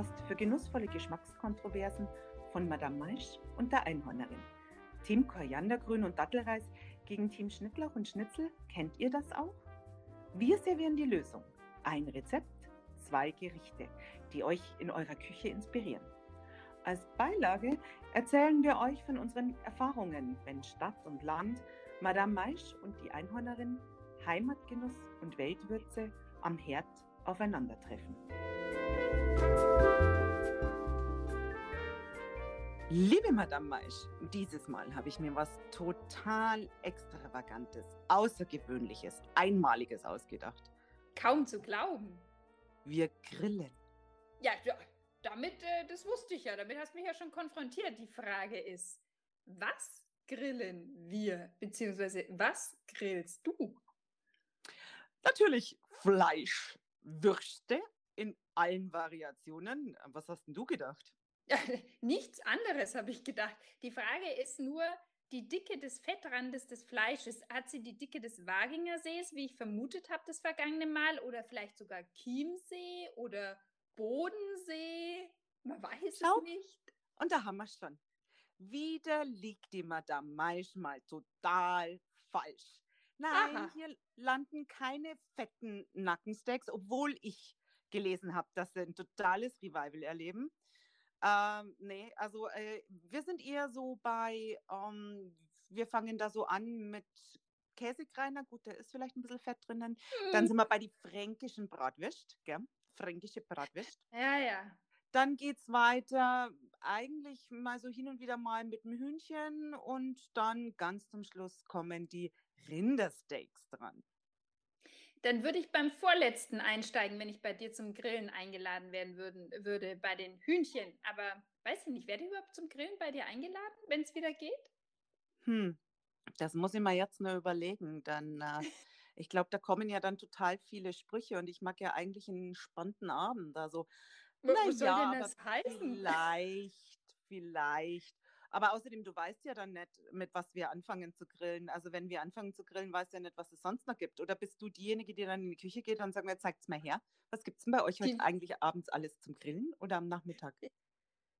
Podcast für genussvolle Geschmackskontroversen von Madame Maisch und der Einhornerin. Team Koriandergrün und Dattelreis gegen Team Schnittlauch und Schnitzel, kennt ihr das auch? Wir servieren die Lösung. Ein Rezept, zwei Gerichte, die euch in eurer Küche inspirieren. Als Beilage erzählen wir euch von unseren Erfahrungen, wenn Stadt und Land, Madame Maisch und die Einhornerin Heimatgenuss und Weltwürze am Herd aufeinandertreffen. Liebe Madame Maisch, dieses Mal habe ich mir was total Extravagantes, Außergewöhnliches, Einmaliges ausgedacht. Kaum zu glauben. Wir grillen. Ja, ja damit, äh, das wusste ich ja, damit hast du mich ja schon konfrontiert. Die Frage ist, was grillen wir, beziehungsweise was grillst du? Natürlich Fleisch, Würste in allen Variationen. Was hast denn du gedacht? Nichts anderes habe ich gedacht. Die Frage ist nur, die Dicke des Fettrandes des Fleisches, hat sie die Dicke des Wagingersees, wie ich vermutet habe das vergangene Mal, oder vielleicht sogar Chiemsee oder Bodensee? Man weiß Schau. es nicht. Und da haben wir es schon. Wieder liegt die Madame Maisch mal total falsch. Nein, Aha. hier landen keine fetten Nackensteaks, obwohl ich gelesen habe, dass sie ein totales Revival erleben. Ähm, nee, also äh, wir sind eher so bei, ähm, wir fangen da so an mit Käsekreiner, gut, da ist vielleicht ein bisschen Fett drinnen. Mhm. Dann sind wir bei die fränkischen Bratwürst, gell? Fränkische Bratwürst. Ja, ja. Dann geht es weiter, eigentlich mal so hin und wieder mal mit dem Hühnchen und dann ganz zum Schluss kommen die Rindersteaks dran. Dann würde ich beim vorletzten einsteigen, wenn ich bei dir zum Grillen eingeladen werden würden, würde, bei den Hühnchen. Aber weiß ich nicht, werde ich überhaupt zum Grillen bei dir eingeladen, wenn es wieder geht? Hm, das muss ich mal jetzt nur überlegen. Dann, äh, ich glaube, da kommen ja dann total viele Sprüche und ich mag ja eigentlich einen spannenden Abend. Also, was soll ja, denn das heißen? Vielleicht, vielleicht. Aber außerdem, du weißt ja dann nicht, mit was wir anfangen zu grillen. Also wenn wir anfangen zu grillen, weißt du ja nicht, was es sonst noch gibt. Oder bist du diejenige, die dann in die Küche geht und sagt, mir, zeigt es mal her. Was gibt es denn bei euch heute eigentlich abends alles zum Grillen oder am Nachmittag?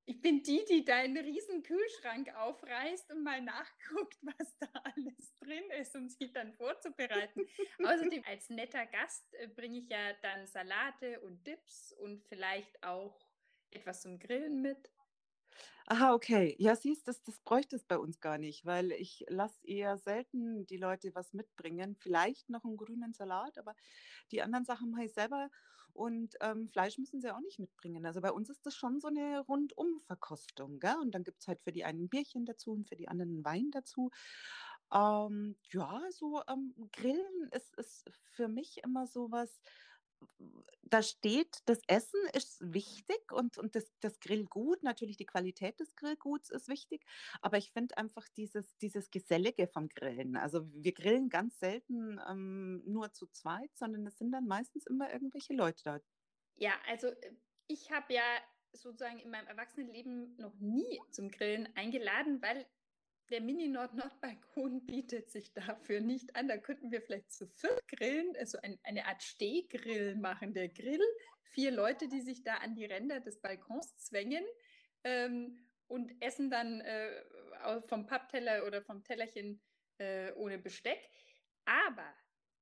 Ich bin die, die deinen riesen Kühlschrank aufreißt und mal nachguckt, was da alles drin ist, um sich dann vorzubereiten. Außerdem als netter Gast äh, bringe ich ja dann Salate und Dips und vielleicht auch etwas zum Grillen mit. Aha, okay. Ja, siehst du, das, das bräuchte es bei uns gar nicht, weil ich lasse eher selten die Leute was mitbringen. Vielleicht noch einen grünen Salat, aber die anderen Sachen mache ich selber. Und ähm, Fleisch müssen sie auch nicht mitbringen. Also bei uns ist das schon so eine Rundumverkostung. Gell? Und dann gibt es halt für die einen ein Bierchen dazu und für die anderen einen Wein dazu. Ähm, ja, so ähm, Grillen ist, ist für mich immer so was, da steht, das Essen ist wichtig und, und das, das Grillgut, natürlich die Qualität des Grillguts ist wichtig, aber ich finde einfach dieses, dieses Gesellige vom Grillen. Also wir grillen ganz selten ähm, nur zu zweit, sondern es sind dann meistens immer irgendwelche Leute da. Ja, also äh, ich habe ja sozusagen in meinem Erwachsenenleben noch nie zum Grillen eingeladen, weil der Mini-Nord-Nord-Balkon bietet sich dafür nicht an. Da könnten wir vielleicht zu viert grillen, also ein, eine Art Stehgrill machen. Der Grill, vier Leute, die sich da an die Ränder des Balkons zwängen ähm, und essen dann äh, vom Pappteller oder vom Tellerchen äh, ohne Besteck. Aber,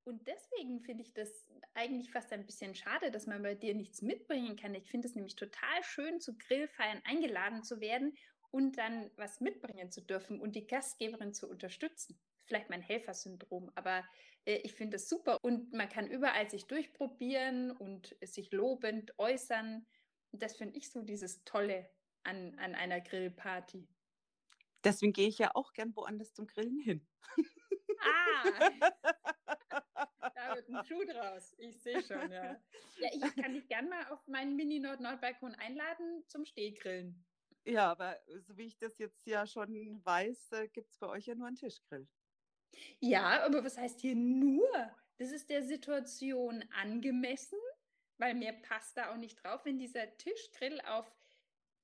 und deswegen finde ich das eigentlich fast ein bisschen schade, dass man bei dir nichts mitbringen kann. Ich finde es nämlich total schön, zu Grillfeiern eingeladen zu werden und dann was mitbringen zu dürfen und die Gastgeberin zu unterstützen. Vielleicht mein Helfersyndrom, aber äh, ich finde es super und man kann überall sich durchprobieren und sich lobend äußern. Und das finde ich so dieses Tolle an, an einer Grillparty. Deswegen gehe ich ja auch gern woanders zum Grillen hin. Ah! da wird ein Schuh draus. Ich sehe schon, ja. Ja, ich kann dich gern mal auf meinen Mini-Nord-Nord-Balkon einladen zum Stehgrillen. Ja, aber so wie ich das jetzt ja schon weiß, äh, gibt es bei euch ja nur einen Tischgrill. Ja, aber was heißt hier nur? Das ist der Situation angemessen, weil mir passt da auch nicht drauf, wenn dieser Tischgrill auf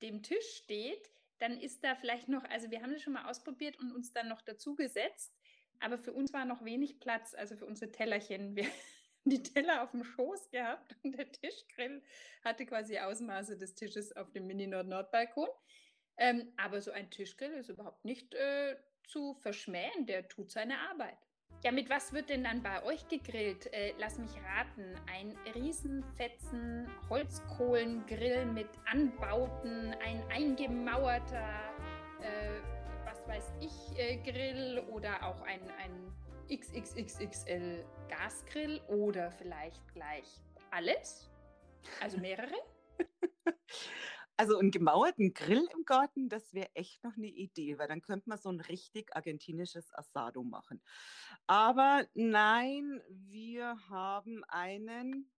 dem Tisch steht, dann ist da vielleicht noch, also wir haben das schon mal ausprobiert und uns dann noch dazu gesetzt, aber für uns war noch wenig Platz, also für unsere Tellerchen. Wir, die Teller auf dem Schoß gehabt und der Tischgrill hatte quasi Ausmaße des Tisches auf dem Mini-Nord-Nord-Balkon. Ähm, aber so ein Tischgrill ist überhaupt nicht äh, zu verschmähen, der tut seine Arbeit. Ja, mit was wird denn dann bei euch gegrillt? Äh, lass mich raten. Ein Riesenfetzen Holzkohlengrill mit Anbauten, ein eingemauerter, äh, was weiß ich, äh, Grill oder auch ein, ein XXXXL Gasgrill oder vielleicht gleich alles? Also mehrere? Also einen gemauerten Grill im Garten, das wäre echt noch eine Idee, weil dann könnte man so ein richtig argentinisches Asado machen. Aber nein, wir haben einen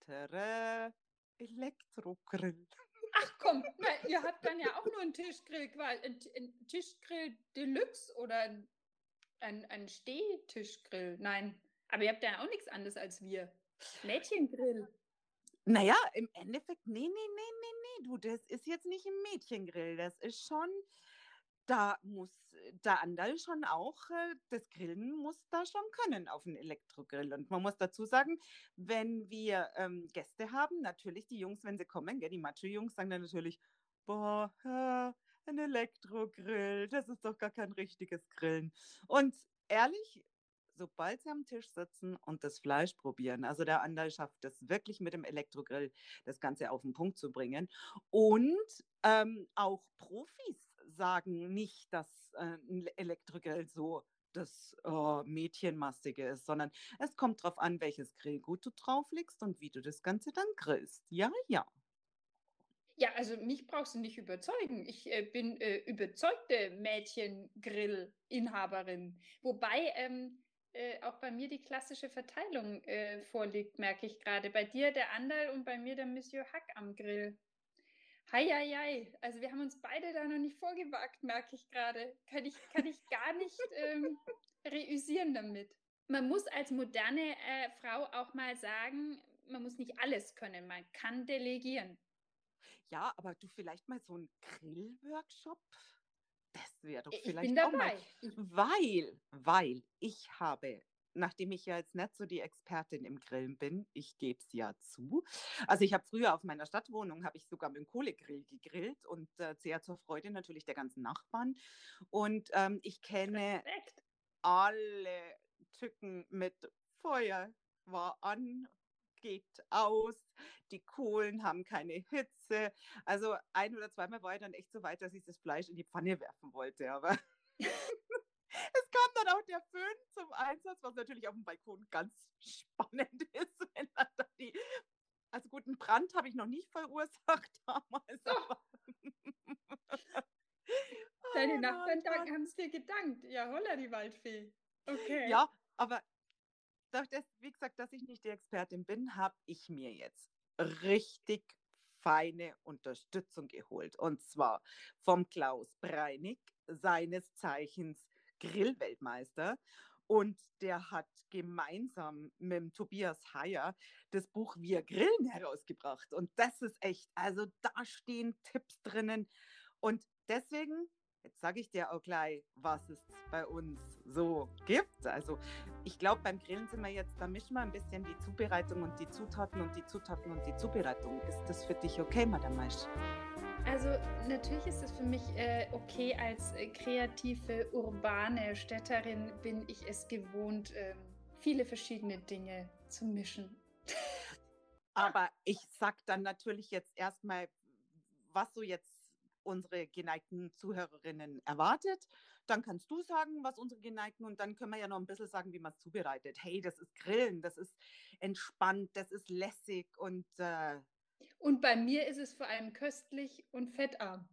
tada, Elektrogrill. Ach komm, ihr habt dann ja auch nur einen Tischgrill, ein, ein Tischgrill Deluxe oder ein, ein, ein Stehtischgrill. Nein, aber ihr habt ja auch nichts anderes als wir. Mädchengrill. Naja, im Endeffekt, nee, nee, nee, nee, nee, du, das ist jetzt nicht ein Mädchengrill. Das ist schon, da muss der Andal schon auch, äh, das Grillen muss da schon können auf einem Elektrogrill. Und man muss dazu sagen, wenn wir ähm, Gäste haben, natürlich die Jungs, wenn sie kommen, gell, die Macho-Jungs sagen dann natürlich, boah, ein Elektrogrill, das ist doch gar kein richtiges Grillen. Und ehrlich, sobald sie am Tisch sitzen und das Fleisch probieren, also der Andal schafft es wirklich mit dem Elektrogrill, das Ganze auf den Punkt zu bringen. Und ähm, auch Profis sagen nicht, dass äh, ein Elektrogrill so das äh, Mädchenmastige ist, sondern es kommt darauf an, welches Grillgut du drauflegst und wie du das Ganze dann grillst. Ja, ja. Ja, also mich brauchst du nicht überzeugen. Ich äh, bin äh, überzeugte Mädchengrill-Inhaberin. Wobei ähm, äh, auch bei mir die klassische Verteilung äh, vorliegt, merke ich gerade. Bei dir der Andal und bei mir der Monsieur Hack am Grill. Heieiei, also wir haben uns beide da noch nicht vorgewagt, merke ich gerade. Kann ich, kann ich gar nicht ähm, reüsieren damit. Man muss als moderne äh, Frau auch mal sagen, man muss nicht alles können, man kann delegieren. Ja, aber du vielleicht mal so einen Grillworkshop? Das wäre doch Ich vielleicht bin auch mal, dabei. Ich, weil, weil ich habe, nachdem ich ja jetzt nicht so die Expertin im Grillen bin, ich gebe es ja zu. Also ich habe früher auf meiner Stadtwohnung, habe ich sogar mit dem Kohlegrill gegrillt und äh, sehr zur Freude natürlich der ganzen Nachbarn. Und ähm, ich kenne Respekt. alle Tücken mit Feuer war an, geht aus, die Kohlen haben keine Hitze. Also ein oder zweimal war ich dann echt so weit, dass ich das Fleisch in die Pfanne werfen wollte. Aber es kam dann auch der Föhn zum Einsatz, was natürlich auf dem Balkon ganz spannend ist, wenn dann da die. Also guten Brand habe ich noch nicht verursacht damals, deine Oh Nachbarn haben es dir gedankt. Ja, holla, die Waldfee. Okay. Ja, aber Doch das, wie gesagt, dass ich nicht die Expertin bin, habe ich mir jetzt richtig feine Unterstützung geholt. Und zwar vom Klaus Breinig, seines Zeichens Grillweltmeister. Und der hat gemeinsam mit Tobias Heyer das Buch Wir grillen herausgebracht. Und das ist echt, also da stehen Tipps drinnen. Und deswegen, jetzt sage ich dir auch gleich, was es bei uns so gibt. Also ich glaube, beim Grillen sind wir jetzt, da mischen wir ein bisschen die Zubereitung und die Zutaten und die Zutaten und die Zubereitung. Ist das für dich okay, Madame Maisch? Also natürlich ist es für mich äh, okay, als äh, kreative, urbane Städterin bin ich es gewohnt, ähm, viele verschiedene Dinge zu mischen. Aber ich sag dann natürlich jetzt erstmal, was so jetzt unsere geneigten Zuhörerinnen erwartet. Dann kannst du sagen, was unsere geneigten und dann können wir ja noch ein bisschen sagen, wie man es zubereitet. Hey, das ist Grillen, das ist entspannt, das ist lässig und äh, Und bei mir ist es vor allem köstlich und fettarm.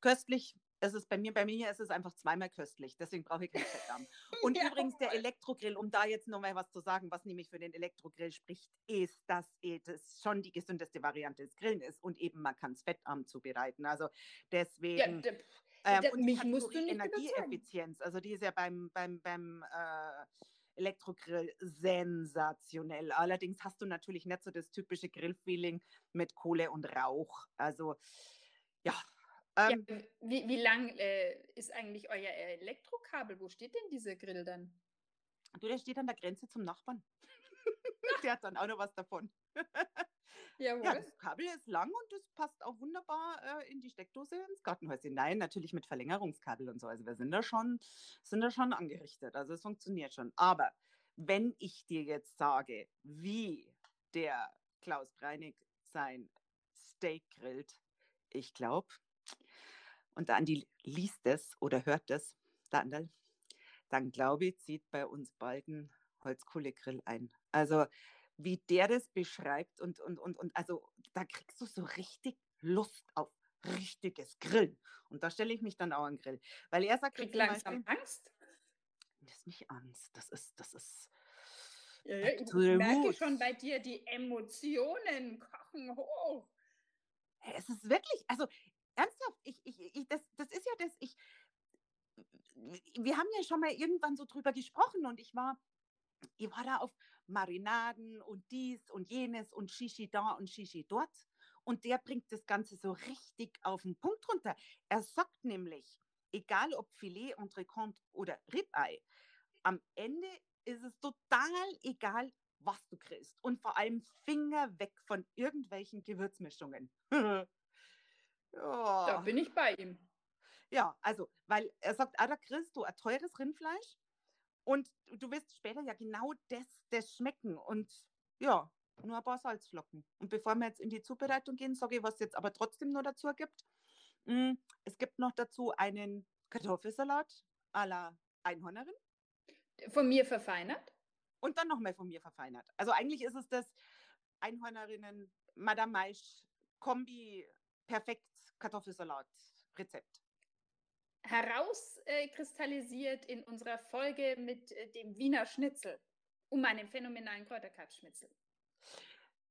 köstlich. Es ist bei mir, bei mir ist es einfach zweimal köstlich, deswegen brauche ich keinen Fettarm. Und Ja, übrigens der. Elektrogrill, um da jetzt noch mal was zu sagen, was nämlich für den Elektrogrill spricht, ist, dass das schon die gesündeste Variante des Grillen ist und eben man kann es fettarm zubereiten. Also Ja, deswegen d- Ähm, da- und die mich musst du nicht. Energieeffizienz, also die ist ja beim, beim, beim äh, Elektrogrill sensationell. Allerdings hast du natürlich nicht so das typische Grillfeeling mit Kohle und Rauch. Also ja, Ja, ähm, wie, wie lang äh, ist eigentlich euer Elektrokabel? Wo steht denn dieser Grill dann? du, der steht an der Grenze zum Nachbarn. Der hat dann auch noch was davon. Jawohl. Ja, das Kabel ist lang und das passt auch wunderbar äh, in die Steckdose ins Gartenhäuschen. Nein, natürlich mit Verlängerungskabel und so. Also wir sind da schon, sind da schon angerichtet. Also es funktioniert schon. Aber wenn ich dir jetzt sage, wie der Klaus Breinig sein Steak grillt, ich glaube, und der Andi liest es oder hört es, Andal, dann glaube ich, zieht bei uns bald ein Holzkohlegrill ein. Also wie der das beschreibt und, und, und, und also da kriegst du so richtig Lust auf richtiges Grillen. Und da stelle ich mich dann auch an Grill. Weil er sagt, krieg langsam Beispiel, Angst. Das ist nicht Angst, das ist, das ist. Ja, ja, ich merke schon bei dir, die Emotionen kochen hoch. Es ist wirklich, also ernsthaft, ich, ich, ich, das, das ist ja das, ich, wir haben ja schon mal irgendwann so drüber gesprochen und ich war, ich war da auf Marinaden und dies und jenes und Shishi da und Shishi dort. Und der bringt das Ganze so richtig auf den Punkt runter. Er sagt nämlich, egal ob Filet, Entrecôte oder Ribeye, am Ende ist es total egal, was du kriegst. Und vor allem Finger weg von irgendwelchen Gewürzmischungen. ja. Da bin ich bei ihm. Ja, also, weil er sagt, ah, da kriegst du ein teures Rindfleisch und du wirst später ja genau das, das schmecken und ja, nur ein paar Salzflocken. Und bevor wir jetzt in die Zubereitung gehen, sage ich, was es jetzt aber trotzdem noch dazu gibt. Hm, es gibt noch dazu einen Kartoffelsalat à la Einhornerin. Von mir verfeinert? Und dann nochmal von mir verfeinert. Also eigentlich ist es das Einhornerinnen Madame Maisch Kombi perfekt Kartoffelsalat Rezept herauskristallisiert in unserer Folge mit äh, dem Wiener Schnitzel, um meinen phänomenalen Kräuterkalbschnitzel.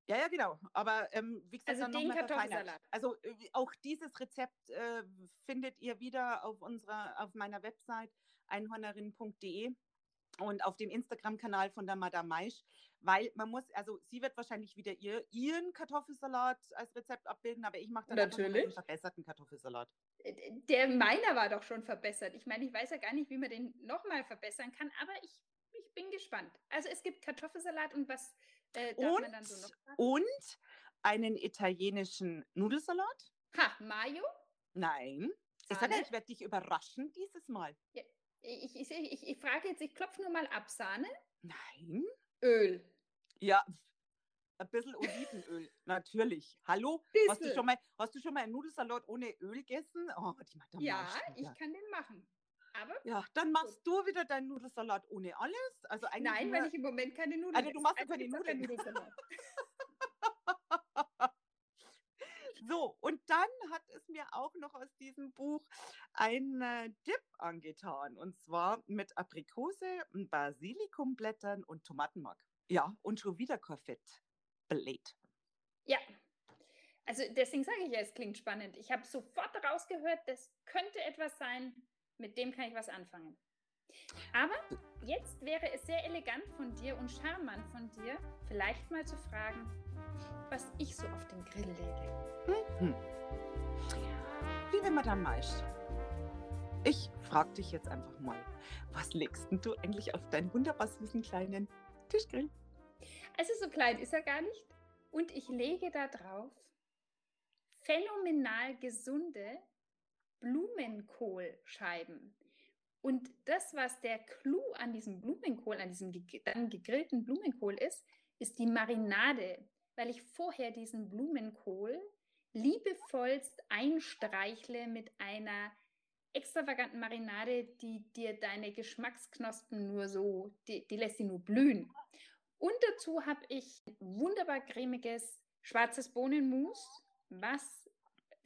Ja, ja, genau. Aber ähm, wie gesagt, also den Kartoffelsalat. Also äh, auch dieses Rezept äh, findet ihr wieder auf unserer, auf meiner Website einhornerin.de und auf dem Instagram-Kanal von der Madame Maisch, weil man muss, also sie wird wahrscheinlich wieder ihr, ihren Kartoffelsalat als Rezept abbilden, aber ich mache dann Natürlich. einen verbesserten Kartoffelsalat. Äh, der meiner war doch schon verbessert. Ich meine, ich weiß ja gar nicht, wie man den nochmal verbessern kann, aber ich, ich bin gespannt. Also es gibt Kartoffelsalat und was äh, darf und, man dann so noch? Und einen italienischen Nudelsalat. Ha, Mayo? Nein. Ich sage, ich werde dich überraschen dieses Mal. Ja, ich, ich, ich, ich frage jetzt, ich klopfe nur mal ab. Sahne? Nein. Öl. Ja, ein bisschen Olivenöl, natürlich. Hallo? Hast du, schon mal, hast du schon mal einen Nudelsalat ohne Öl gegessen? Oh, die macht ja, ich kann den machen. Aber ja, dann machst gut. du wieder deinen Nudelsalat ohne alles. Also eigentlich Nein, nur, weil ich im Moment keine Nudeln Also du machst also keine Nudeln. So, und dann hat es mir auch noch aus diesem Buch ein äh, Dip angetan. Und zwar mit Aprikose, Basilikumblättern und Tomatenmark. Ja, und schon wieder Konfett. Blade. Ja, also deswegen sage ich ja, es klingt spannend. Ich habe sofort rausgehört, das könnte etwas sein, mit dem kann ich was anfangen. Aber jetzt wäre es sehr elegant von dir und charmant von dir, vielleicht mal zu fragen, was ich so auf den Grill lege. Mhm. Liebe Madame Maisch, ich frage dich jetzt einfach mal, was legst du eigentlich auf deinen wunderbar süßen kleinen Tischgrill? Also so klein ist er gar nicht. Und ich lege da drauf phänomenal gesunde Blumenkohlscheiben. Und das, was der Clou an diesem Blumenkohl, an diesem dann gegrillten Blumenkohl ist, ist die Marinade, weil ich vorher diesen Blumenkohl liebevollst einstreichle mit einer extravaganten Marinade, die dir deine Geschmacksknospen nur so, die, die lässt sie nur blühen. Und dazu habe ich wunderbar cremiges schwarzes Bohnenmus, was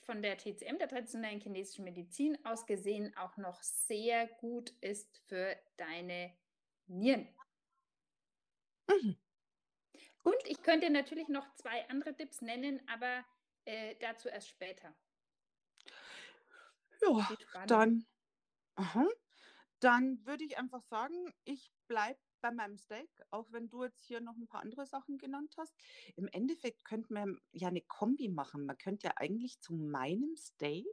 von der TCM, der traditionellen chinesischen Medizin aus gesehen, auch noch sehr gut ist für deine Nieren. Mhm. Und ich könnte natürlich noch zwei andere Tipps nennen, aber äh, dazu erst später. Ja, dann, aha, dann würde ich einfach sagen, ich bleibe bei meinem Steak, auch wenn du jetzt hier noch ein paar andere Sachen genannt hast. Im Endeffekt könnte man ja eine Kombi machen. Man könnte ja eigentlich zu meinem Steak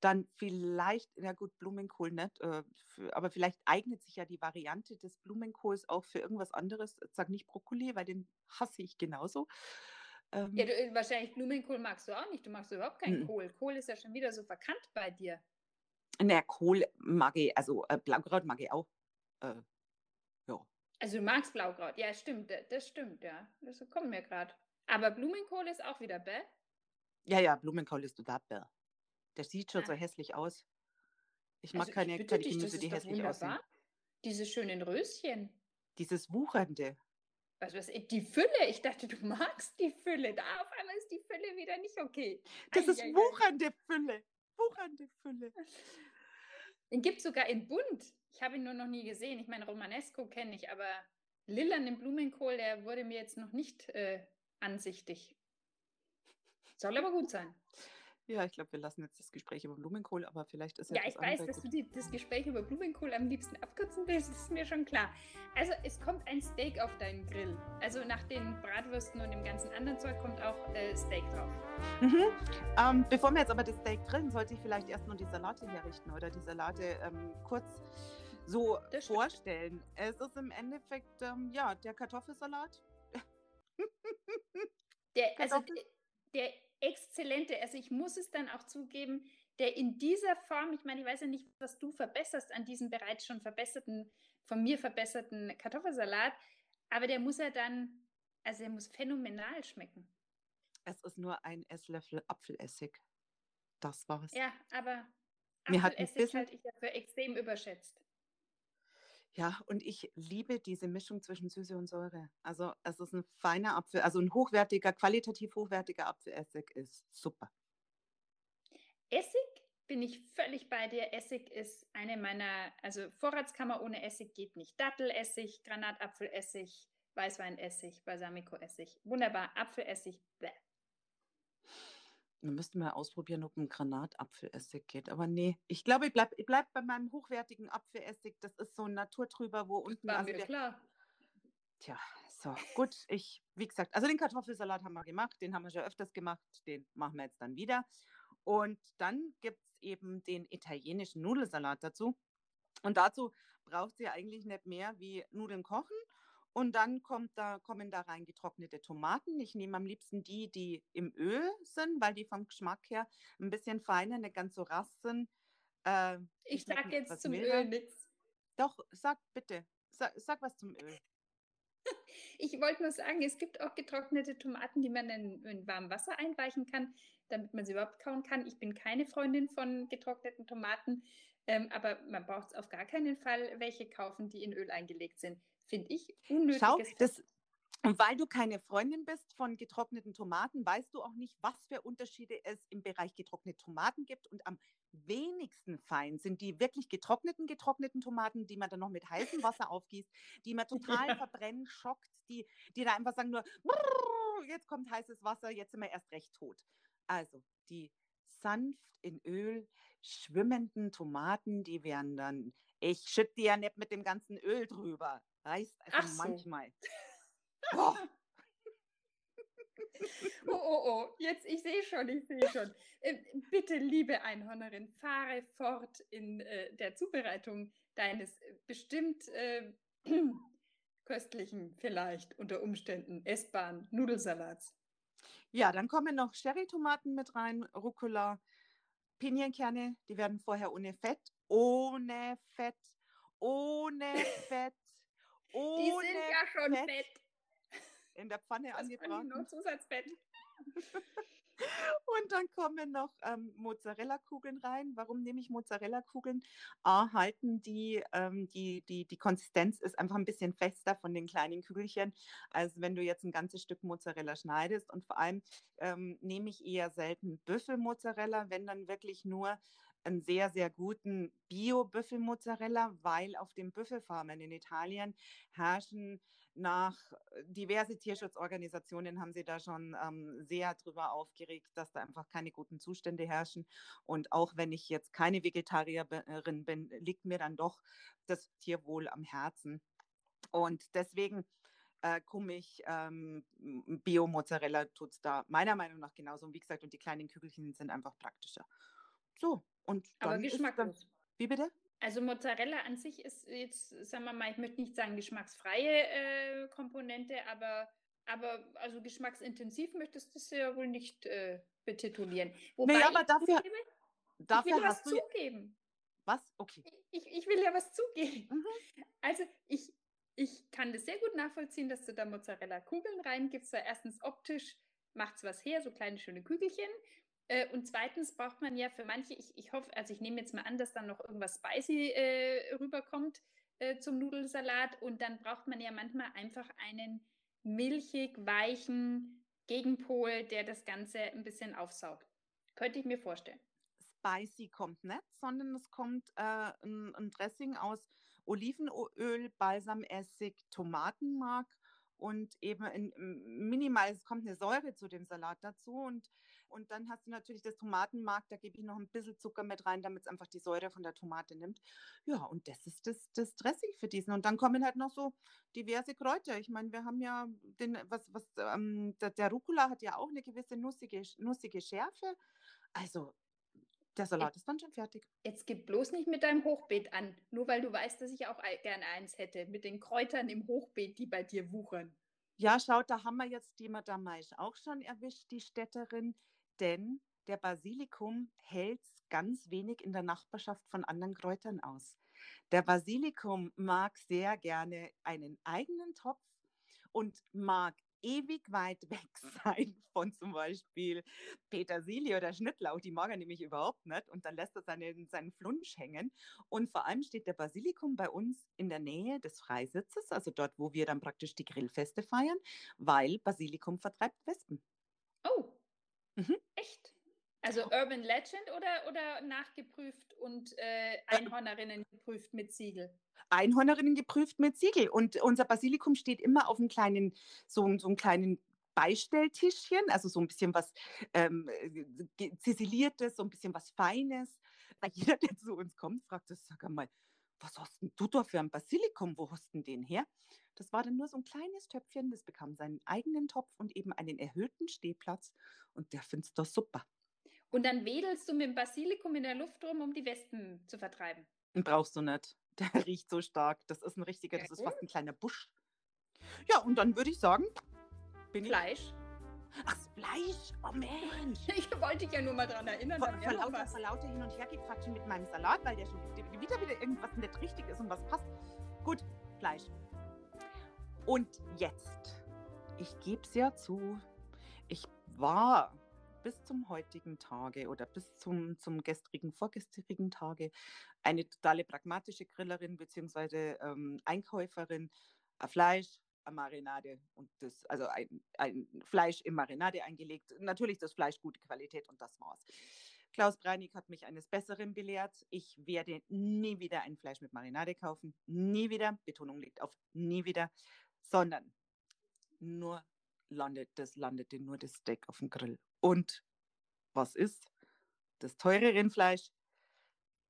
dann vielleicht, na gut, Blumenkohl nicht, äh, für, aber vielleicht eignet sich ja die Variante des Blumenkohls auch für irgendwas anderes. Sag nicht Brokkoli, weil den hasse ich genauso. Ähm, ja, du, äh, wahrscheinlich Blumenkohl magst du auch nicht. Du magst überhaupt keinen m Kohl. Kohl ist ja schon wieder so verkannt bei dir. Na, Kohl mag ich, also äh, Blaukraut mag ich auch. Äh. Also du magst Blaukraut, ja, stimmt, das stimmt, ja. Das kommt mir gerade. Aber Blumenkohl ist auch wieder bäh? Ja, ja, Blumenkohl ist total bäh. Der sieht schon ah. so hässlich aus. Ich mag also keine, keine dich, Gemüse, die hässlich aussehen. Diese schönen Röschen. Dieses Wuchernde. Was, was, die Fülle? Ich dachte, du magst die Fülle. Da auf einmal ist die Fülle wieder nicht okay. Das ei, ist ei, wuchernde Fülle. Wuchernde Fülle. Den gibt es sogar in bunt. Ich habe ihn nur noch nie gesehen. Ich meine, Romanesco kenne ich, aber lilanen Blumenkohl, der wurde mir jetzt noch nicht äh, ansichtig. Soll aber gut sein. Ja, ich glaube, wir lassen jetzt das Gespräch über Blumenkohl, aber vielleicht ist ja. Ja, ich weiß, dass gut. du die, das Gespräch über Blumenkohl am liebsten abkürzen willst, das ist mir schon klar. Also, es kommt ein Steak auf deinen Grill. Also, nach den Bratwürsten und dem ganzen anderen Zeug kommt auch äh, Steak drauf. Mhm. Ähm, bevor wir jetzt aber das Steak grillen, sollte ich vielleicht erst noch die Salate herrichten oder die Salate ähm, kurz so vorstellen. Es ist im Endeffekt, ähm, ja, der Kartoffelsalat. der, also, der exzellente, also ich muss es dann auch zugeben, der in dieser Form, ich meine, ich weiß ja nicht, was du verbesserst an diesem bereits schon verbesserten, von mir verbesserten Kartoffelsalat, aber der muss ja dann, also der muss phänomenal schmecken. Es ist nur ein Esslöffel Apfelessig. Das war's. Ja, aber Apfelessig halte ich ja für extrem überschätzt. Ja, und ich liebe diese Mischung zwischen Süße und Säure. Also es ist ein feiner Apfel, also ein hochwertiger, qualitativ hochwertiger Apfelessig ist super. Essig bin ich völlig bei dir. Essig ist eine meiner, also Vorratskammer ohne Essig geht nicht. Dattelessig, Granatapfelessig, Weißweinessig, Balsamicoessig. Wunderbar. Apfelessig, bäh. Wir müssten mal ausprobieren, ob ein Granatapfelessig geht. Aber nee, ich glaube, ich bleibe ich bleib bei meinem hochwertigen Apfelessig. Das ist so ein naturtrüber, wo unten. War also mir der, klar. Tja, so, gut. Ich, wie gesagt, also den Kartoffelsalat haben wir gemacht, den haben wir schon öfters gemacht, den machen wir jetzt dann wieder. Und dann gibt es eben den italienischen Nudelsalat dazu. Und dazu braucht sie eigentlich nicht mehr wie Nudeln kochen und dann kommt da, kommen da rein getrocknete Tomaten. Ich nehme am liebsten die, die im Öl sind, weil die vom Geschmack her ein bisschen feiner, nicht ganz so rass sind. Äh, ich sage jetzt zum milder. Öl nichts. Doch, sag bitte. Sag, sag was zum Öl. Ich wollte nur sagen, es gibt auch getrocknete Tomaten, die man in, in warmem Wasser einweichen kann, damit man sie überhaupt kauen kann. Ich bin keine Freundin von getrockneten Tomaten, ähm, aber man braucht auf gar keinen Fall welche kaufen, die in Öl eingelegt sind finde ich, unnötiges. Schau, das, und weil du keine Freundin bist von getrockneten Tomaten, weißt du auch nicht, was für Unterschiede es im Bereich getrocknete Tomaten gibt. Und am wenigsten fein sind die wirklich getrockneten, getrockneten Tomaten, die man dann noch mit heißem Wasser aufgießt, die man total verbrennen, schockt, die, die da einfach sagen nur, jetzt kommt heißes Wasser, jetzt sind wir erst recht tot. Also die sanft in Öl schwimmenden Tomaten, die werden dann, ich schütte die ja nicht mit dem ganzen Öl drüber reißt also Ach manchmal. So. Oh. oh, oh, oh, jetzt, ich sehe schon, ich sehe schon. Äh, bitte, liebe Einhornerin, fahre fort in äh, der Zubereitung deines äh, bestimmt äh, köstlichen, vielleicht unter Umständen essbaren Nudelsalats. Ja, dann kommen noch Cherrytomaten mit rein, Rucola, Pinienkerne, die werden vorher ohne Fett, ohne Fett, ohne Fett Die sind ja schon Fett, fett. in der Pfanne Was angebraten. Nur Zusatzfett. Und dann kommen noch ähm, Mozzarella-Kugeln rein. Warum nehme ich Mozzarella-Kugeln? A, halten die, ähm, die, die, die Konsistenz ist einfach ein bisschen fester von den kleinen Kügelchen, als wenn du jetzt ein ganzes Stück Mozzarella schneidest. Und vor allem ähm, nehme ich eher selten Büffelmozzarella, wenn dann wirklich nur einen sehr, sehr guten Bio-Büffelmozzarella, weil auf den Büffelfarmen in Italien herrschen nach äh, diverse Tierschutzorganisationen haben sie da schon ähm, sehr drüber aufgeregt, dass da einfach keine guten Zustände herrschen. Und auch wenn ich jetzt keine Vegetarierin bin, liegt mir dann doch das Tierwohl am Herzen. Und deswegen äh, ich ähm, Bio-Mozzarella tut es da meiner Meinung nach genauso. Und wie gesagt, und die kleinen Kügelchen sind einfach praktischer. So, Und Aber ist dann, geschmacklos. wie bitte? Also Mozzarella an sich ist jetzt, sagen wir mal, ich möchte nicht sagen geschmacksfreie äh, Komponente, aber, aber also geschmacksintensiv möchtest du es ja wohl nicht äh, betitulieren. Wobei Nee, aber dafür, zugebe, ich will dafür was zugeben. was? Okay. Ich, ich will ja was zugeben. Mhm. Also ich, ich kann das sehr gut nachvollziehen, dass du da Mozzarella-Kugeln reingibst, weil erstens optisch macht es was her, so kleine schöne Kügelchen. Äh, und zweitens braucht man ja für manche, ich, ich hoffe, also ich nehme jetzt mal an, dass dann noch irgendwas spicy äh, rüberkommt äh, zum Nudelsalat und dann braucht man ja manchmal einfach einen milchig weichen Gegenpol, der das Ganze ein bisschen aufsaugt. Könnte ich mir vorstellen. Spicy kommt nicht, sondern es kommt äh, ein, ein Dressing aus Olivenöl, Balsamessig, Tomatenmark und eben ein minimal, es kommt eine Säure zu dem Salat dazu und, und dann hast du natürlich das Tomatenmark, da gebe ich noch ein bisschen Zucker mit rein, damit es einfach die Säure von der Tomate nimmt. Ja, und das ist das, das Dressing für diesen. Und dann kommen halt noch so diverse Kräuter. Ich meine, wir haben ja den, was, was, ähm, der, der Rucola hat ja auch eine gewisse nussige, nussige Schärfe. Also der Salat ist dann schon fertig. Jetzt gib bloß nicht mit deinem Hochbeet an, nur weil du weißt, dass ich auch gerne eins hätte, mit den Kräutern im Hochbeet, die bei dir wuchern. Ja, schaut, da haben wir jetzt die Madame Maisch auch schon erwischt, die Städterin, denn der Basilikum hält ganz wenig in der Nachbarschaft von anderen Kräutern aus. Der Basilikum mag sehr gerne einen eigenen Topf und mag ewig weit weg sein von zum Beispiel Petersilie oder Schnittlauch. Die mag er nämlich überhaupt nicht. Und dann lässt er seinen, seinen Flunsch hängen. Und vor allem steht der Basilikum bei uns in der Nähe des Freisitzes, also dort, wo wir dann praktisch die Grillfeste feiern, weil Basilikum vertreibt Wespen. Oh, Mhm. echt? Also Urban Legend oder, oder nachgeprüft und äh, Einhornerinnen geprüft mit Siegel? Einhornerinnen geprüft mit Siegel. Und unser Basilikum steht immer auf einem kleinen, so, so einem kleinen Beistelltischchen, also so ein bisschen was ähm, ziseliertes, so ein bisschen was Feines. Weil jeder, der zu uns kommt, fragt das, sag mal, was hast denn du da für ein Basilikum? Wo hast denn den her? Das war dann nur so ein kleines Töpfchen, das bekam seinen eigenen Topf und eben einen erhöhten Stehplatz. Und der findet es doch super. Und dann wedelst du mit dem Basilikum in der Luft rum, um die Wespen zu vertreiben. Den brauchst du nicht. Der riecht so stark. Das ist ein richtiger, das ist fast ein kleiner Busch. Ja, und dann würde ich sagen, bin ich. Fleisch. Ach, das Fleisch. Oh Mensch. Ich wollte dich ja nur mal daran erinnern. Vor, vor, lauter, vor lauter hin und her gequatscht mit meinem Salat, weil der schon wieder, wieder, wieder irgendwas nicht richtig ist und was passt. Gut, Fleisch. Und jetzt, ich gebe es ja zu, ich war bis zum heutigen Tage oder bis zum, zum gestrigen, vorgestrigen Tage eine totale pragmatische Grillerin bzw. Ähm, Einkäuferin. Ein Fleisch, eine Marinade und das, also ein, ein Fleisch in Marinade eingelegt. Natürlich das Fleisch gute Qualität und das war's. Klaus Breinig hat mich eines Besseren belehrt. Ich werde nie wieder ein Fleisch mit Marinade kaufen. Nie wieder. Betonung liegt auf nie wieder. Sondern nur landet, das landete nur das Steak auf dem Grill. Und was ist? Das teure Rindfleisch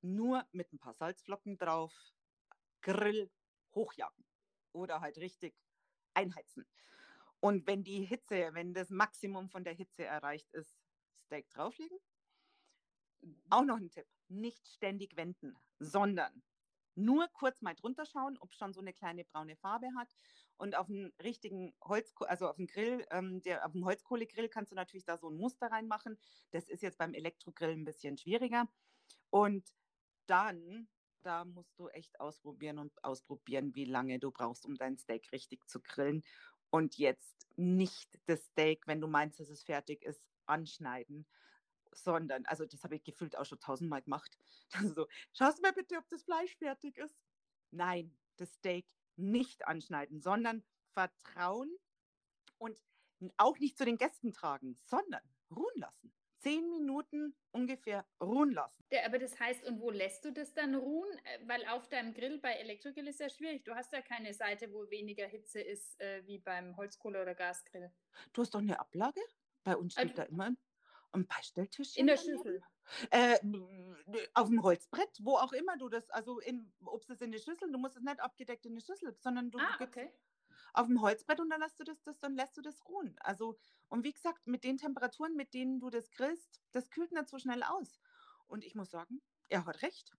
nur mit ein paar Salzflocken drauf, Grill hochjagen oder halt richtig einheizen. Und wenn die Hitze, wenn das Maximum von der Hitze erreicht ist, Steak drauflegen. Auch noch ein Tipp, nicht ständig wenden, sondern nur kurz mal drunter schauen, ob schon so eine kleine braune Farbe hat. Und auf dem richtigen Holz, also auf dem Grill, ähm, der, auf dem Holzkohlegrill kannst du natürlich da so ein Muster reinmachen. Das ist jetzt beim Elektrogrill ein bisschen schwieriger. Und dann, da musst du echt ausprobieren und ausprobieren, wie lange du brauchst, um dein Steak richtig zu grillen. Und jetzt nicht das Steak, wenn du meinst, dass es fertig ist, anschneiden, sondern, also das habe ich gefühlt auch schon tausendmal gemacht. Also, schaust du mal bitte, ob das Fleisch fertig ist. Nein, das Steak nicht anschneiden, sondern vertrauen und auch nicht zu den Gästen tragen, sondern ruhen lassen. Zehn Minuten ungefähr ruhen lassen. Der, aber das heißt, und wo lässt du das dann ruhen? Äh, Weil auf deinem Grill bei Elektrogrill ist ja schwierig. Du hast ja keine Seite, wo weniger Hitze ist, äh, wie beim Holzkohle- oder Gasgrill. Du hast doch eine Ablage? Bei uns steht Also- da immer ein, ein Beistelltischchen. In der. Schüssel. Äh, auf dem Holzbrett, wo auch immer du das, also ob es in die Schüssel, du musst es nicht abgedeckt in die Schüssel, sondern du Ah, gibst okay. auf dem Holzbrett und dann lässt du das, das, dann lässt du das ruhen. Also, und wie gesagt, mit den Temperaturen, mit denen du das grillst, das kühlt nicht so schnell aus. Und ich muss sagen, er hat recht.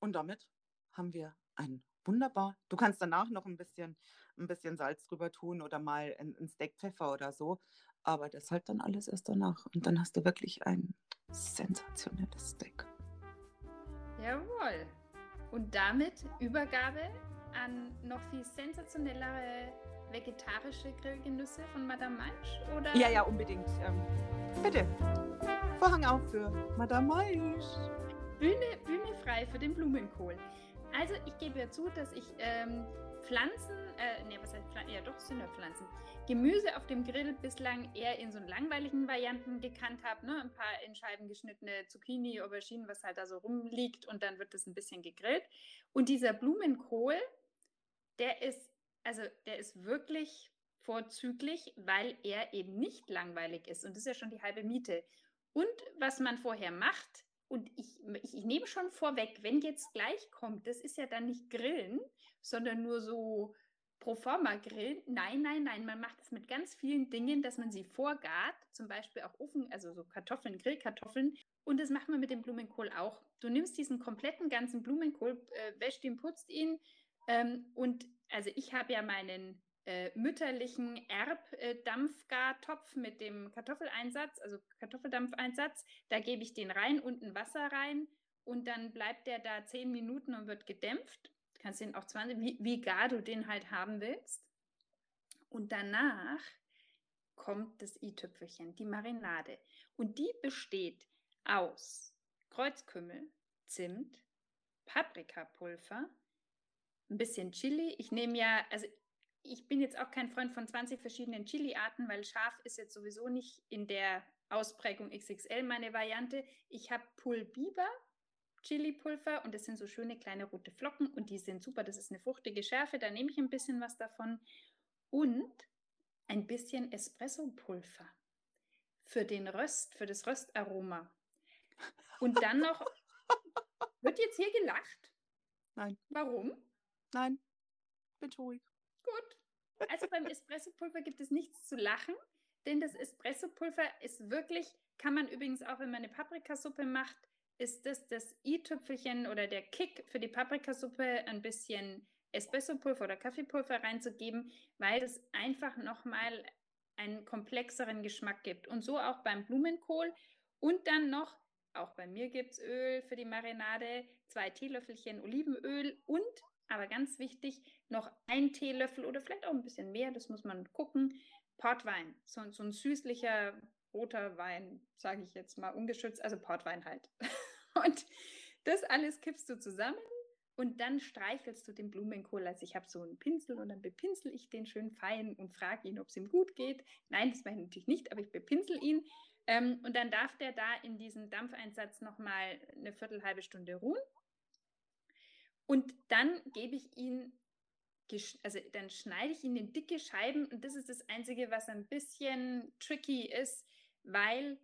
Und damit haben wir ein wunderbar. Du kannst danach noch ein bisschen, ein bisschen Salz drüber tun oder mal ein, ein Steakpfeffer oder so. Aber das halt dann alles erst danach. Und dann hast du wirklich ein sensationelles Steak. Jawohl. Und damit Übergabe an noch viel sensationellere vegetarische Grillgenüsse von Madame Maisch? Oder? Ja, ja, unbedingt. Ähm, bitte. Vorhang auf für Madame Maisch. Bühne, Bühne frei für den Blumenkohl. Also ich gebe ja zu, dass ich ähm, Pflanzen, äh, nee, was heißt Pflanzen? Ja, doch, sind ja Pflanzen. Gemüse auf dem Grill bislang eher in so langweiligen Varianten gekannt habe. Ne? Ein paar in Scheiben geschnittene Zucchini, Auberginen, was halt da so rumliegt und dann wird das ein bisschen gegrillt. Und dieser Blumenkohl, der ist, also der ist wirklich vorzüglich, weil er eben nicht langweilig ist. Und das ist ja schon die halbe Miete. Und was man vorher macht, und ich, ich, ich, nehme schon vorweg, wenn jetzt gleich kommt, das ist ja dann nicht Grillen, sondern nur so pro forma Grillen. Nein, nein, nein, man macht es mit ganz vielen Dingen, dass man sie vorgart, zum Beispiel auch Ofen, also so Kartoffeln, Grillkartoffeln. Und das macht man mit dem Blumenkohl auch. Du nimmst diesen kompletten ganzen Blumenkohl, äh, wäscht ihn, putzt ihn. Ähm, und also ich habe ja meinen äh, mütterlichen Erbdampfgartopf mit dem Kartoffeleinsatz, also Kartoffeldampfeinsatz. Da gebe ich den rein, unten Wasser rein und dann bleibt der da zehn Minuten und wird gedämpft. Kannst den auch 20, wie, wie gar du den halt haben willst. Und danach kommt das i-Tüpfelchen, die Marinade. Und die besteht aus Kreuzkümmel, Zimt, Paprikapulver, ein bisschen Chili. Ich nehme ja, also ich bin jetzt auch kein Freund von 20 verschiedenen Chili-Arten, weil scharf ist jetzt sowieso nicht in der Ausprägung XXL meine Variante. Ich habe Pulbiber Chili-Pulver und das sind so schöne kleine rote Flocken und die sind super. Das ist eine fruchtige Schärfe, da nehme ich ein bisschen was davon und ein bisschen Espresso-Pulver für den Röst, für das Röstaroma. Und dann noch, wird jetzt hier gelacht? Nein. Warum? Nein, bin ruhig. Gut. Also beim Espressopulver gibt es nichts zu lachen, denn das Espressopulver ist wirklich, kann man übrigens auch, wenn man eine Paprikasuppe macht, ist das das i-Tüpfelchen oder der Kick für die Paprikasuppe ein bisschen Espressopulver oder Kaffeepulver reinzugeben, weil es einfach nochmal einen komplexeren Geschmack gibt. Und so auch beim Blumenkohl. Und dann noch, auch bei mir gibt es Öl für die Marinade, zwei Teelöffelchen Olivenöl und aber ganz wichtig, noch ein Teelöffel oder vielleicht auch ein bisschen mehr, das muss man gucken. Portwein, so, so ein süßlicher roter Wein, sage ich jetzt mal ungeschützt, also Portwein halt. Und das alles kippst du zusammen und dann streichelst du den Blumenkohl. Also ich habe so einen Pinsel und dann bepinsel ich den schön fein und frage ihn, ob es ihm gut geht. Nein, das mache ich natürlich nicht, aber ich bepinsel ihn. Ähm, und dann darf der da in diesem Dampfeinsatz nochmal eine Viertelhalbe Stunde ruhen. Und dann gebe ich ihn, also dann schneide ich ihn in dicke Scheiben und das ist das Einzige, was ein bisschen tricky ist, weil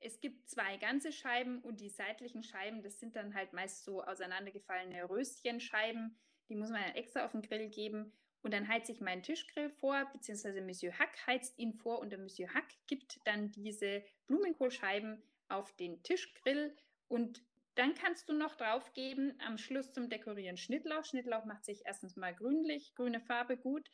es gibt zwei ganze Scheiben und die seitlichen Scheiben, das sind dann halt meist so auseinandergefallene Röschenscheiben, die muss man dann extra auf den Grill geben. Und dann heize ich meinen Tischgrill vor, beziehungsweise Monsieur Hack heizt ihn vor und der Monsieur Hack gibt dann diese Blumenkohlscheiben auf den Tischgrill und dann kannst du noch drauf geben, am Schluss zum Dekorieren Schnittlauch. Schnittlauch macht sich erstens mal grünlich, grüne Farbe gut.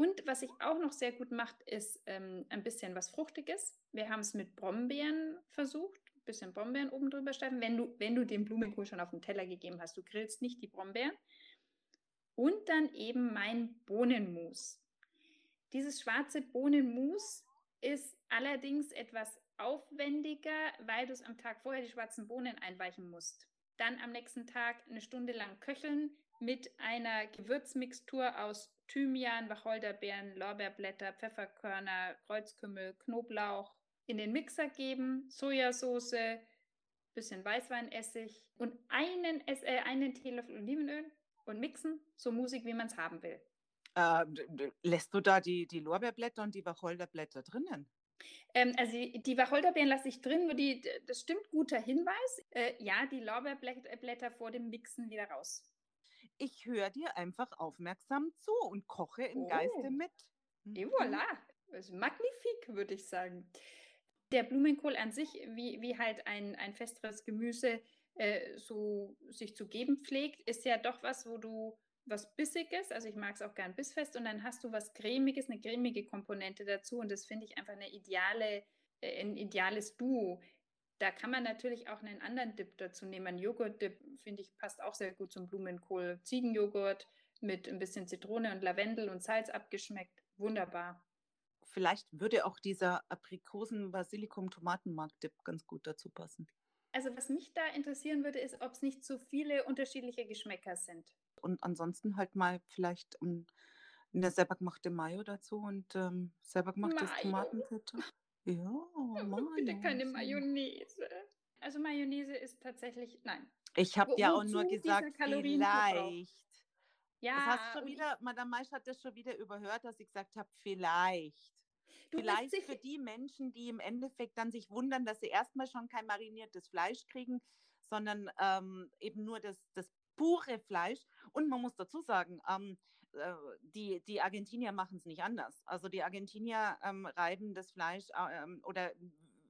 Und was sich auch noch sehr gut macht, ist ähm, ein bisschen was Fruchtiges. Wir haben es mit Brombeeren versucht, ein bisschen Brombeeren oben drüber streifen, wenn du, wenn du den Blumenkohl schon auf den Teller gegeben hast. Du grillst nicht die Brombeeren. Und dann eben mein Bohnenmus. Dieses schwarze Bohnenmus ist allerdings etwas aufwendiger, weil du es am Tag vorher die schwarzen Bohnen einweichen musst. Dann am nächsten Tag eine Stunde lang köcheln mit einer Gewürzmixtur aus Thymian, Wacholderbeeren, Lorbeerblätter, Pfefferkörner, Kreuzkümmel, Knoblauch in den Mixer geben, Sojasauce, bisschen Weißweinessig und einen, äh, einen Teelöffel Olivenöl und mixen, so musig, wie man es haben will. Äh, lässt du da die, die Lorbeerblätter und die Wacholderblätter drinnen? Ähm, also die Wacholderbeeren lasse ich drin, nur die, das stimmt, guter Hinweis. Äh, ja, die Lorbeerblätter vor dem Mixen wieder raus. Ich höre dir einfach aufmerksam zu und koche im oh. Geiste mit. Mhm. Et voilà, das ist magnifik, würde ich sagen. der Blumenkohl an sich, wie, wie halt ein, ein festeres Gemüse äh, so sich zu geben pflegt, ist ja doch was, wo du was Bissiges, also ich mag es auch gern bissfest, und dann hast du was Cremiges, eine cremige Komponente dazu und das finde ich einfach eine ideale, äh, ein ideales Duo. Da kann man natürlich auch einen anderen Dip dazu nehmen. Ein Joghurt-Dip, finde ich, passt auch sehr gut zum Blumenkohl. Ziegenjoghurt mit ein bisschen Zitrone und Lavendel und Salz abgeschmeckt. Wunderbar. Vielleicht würde auch dieser Aprikosen-Basilikum-Tomatenmark-Dip ganz gut dazu passen. Also was mich da interessieren würde, ist, ob es nicht so viele unterschiedliche Geschmäcker sind. Und ansonsten halt mal vielleicht um, eine selber gemachte Mayo dazu und ähm, selber gemachtes Tomatenkette. Ja, Mayo. Bitte keine Mayonnaise. Also Mayonnaise ist tatsächlich, nein. Ich habe ja auch nur gesagt, vielleicht. Ja. Das hast schon wieder, Madame Maisch hat das schon wieder überhört, dass ich gesagt habe, vielleicht. Du Vielleicht für die Menschen, die im Endeffekt dann sich wundern, dass sie erstmal schon kein mariniertes Fleisch kriegen, sondern ähm, eben nur das, das pure Fleisch. Und man muss dazu sagen, ähm, äh, die, die Argentinier machen es nicht anders. Also die Argentinier ähm, reiben das Fleisch äh, oder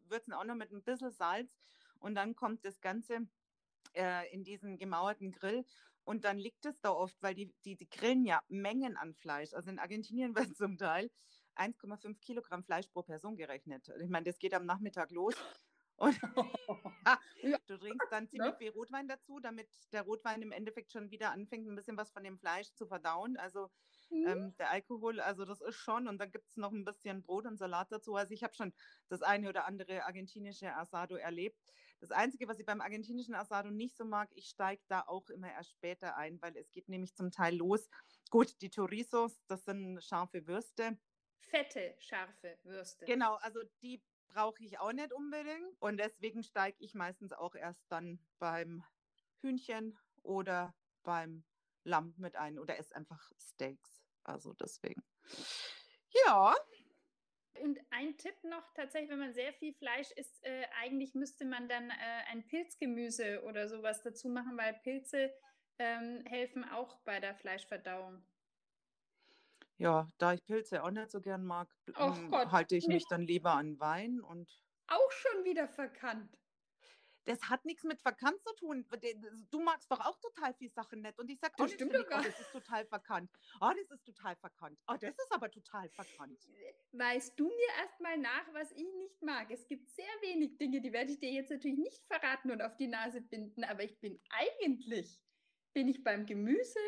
würzen auch noch mit ein bisschen Salz und dann kommt das Ganze äh, in diesen gemauerten Grill und dann liegt es da oft, weil die, die, die grillen ja Mengen an Fleisch. Also in Argentinien wird zum Teil 1,5 Kilogramm Fleisch pro Person gerechnet. Ich meine, das geht am Nachmittag los. Und du trinkst dann ziemlich viel Rotwein dazu, damit der Rotwein im Endeffekt schon wieder anfängt, ein bisschen was von dem Fleisch zu verdauen. Also mhm. ähm, der Alkohol, also das ist schon. Und dann gibt es noch ein bisschen Brot und Salat dazu. Also ich habe schon das eine oder andere argentinische Asado erlebt. Das Einzige, was ich beim argentinischen Asado nicht so mag, ich steige da auch immer erst später ein, weil es geht nämlich zum Teil los. Gut, die Chorizos, das sind scharfe Würste fette, scharfe Würste. Genau, also die brauche ich auch nicht unbedingt. Und deswegen steige ich meistens auch erst dann beim Hühnchen oder beim Lamm mit ein oder esse einfach Steaks. Also deswegen. Ja. Und ein Tipp noch, tatsächlich, wenn man sehr viel Fleisch isst, äh, eigentlich müsste man dann äh, ein Pilzgemüse oder sowas dazu machen, weil Pilze ähm, helfen auch bei der Fleischverdauung. Ja, da ich Pilze auch nicht so gern mag, oh Gott, halte ich mich dann lieber an Wein und. Auch schon wieder verkannt. Das hat nichts mit verkannt zu tun. Du magst doch auch total viel Sachen nicht. Und ich sage auch das nicht, oh, das ist total verkannt. Oh, das ist total verkannt. Oh, das ist aber total verkannt. Weißt du mir erstmal nach, was ich nicht mag? Es gibt sehr wenig Dinge, die werde ich dir jetzt natürlich nicht verraten und auf die Nase binden, aber ich bin eigentlich, bin ich beim Gemüse,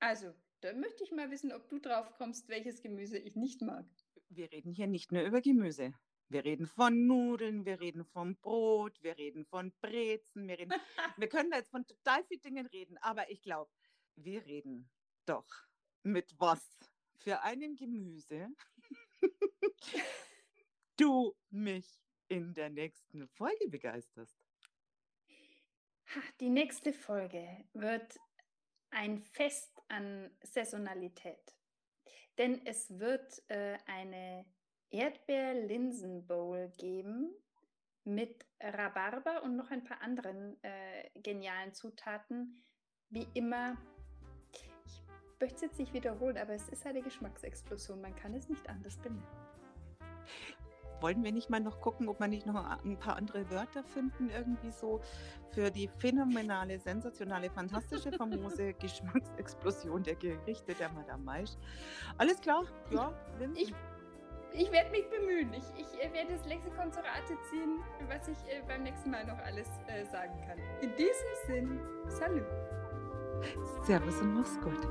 also dann möchte ich mal wissen, ob du drauf kommst, welches Gemüse ich nicht mag. Wir reden hier nicht nur über Gemüse. Wir reden von Nudeln, wir reden von Brot, wir reden von Brezen, wir, reden, wir können da jetzt von total vielen Dingen reden, aber ich glaube, wir reden doch mit was für einem Gemüse du mich in der nächsten Folge begeisterst. Die nächste Folge wird ein Fest an Saisonalität. Denn es wird äh, eine Erdbeer-Linsen-Bowl geben mit Rhabarber und noch ein paar anderen äh, genialen Zutaten. Wie immer, ich möchte es jetzt nicht wiederholen, aber es ist eine Geschmacksexplosion. Man kann es nicht anders benennen wollen wir nicht mal noch gucken, ob wir nicht noch ein paar andere Wörter finden, irgendwie so für die phänomenale, sensationale, fantastische, famose Geschmacksexplosion der Gerichte der Madame Maisch. Alles klar? Ja, Ich, ich werde mich bemühen. Ich, ich äh, werde das Lexikon zur Rate ziehen, was ich äh, beim nächsten Mal noch alles äh, sagen kann. In diesem Sinn, Salut. Servus und mach's gut.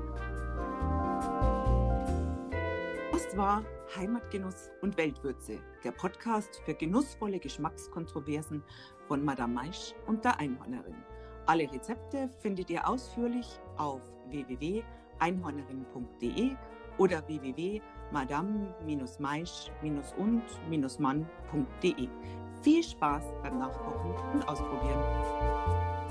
War Heimatgenuss und Weltwürze, der Podcast für genussvolle Geschmackskontroversen von Madame Maisch und der Einhornerin. Alle Rezepte findet ihr ausführlich auf www.einhornerin.de oder www.madame-maisch-und-mann.de. Viel Spaß beim Nachkochen und Ausprobieren.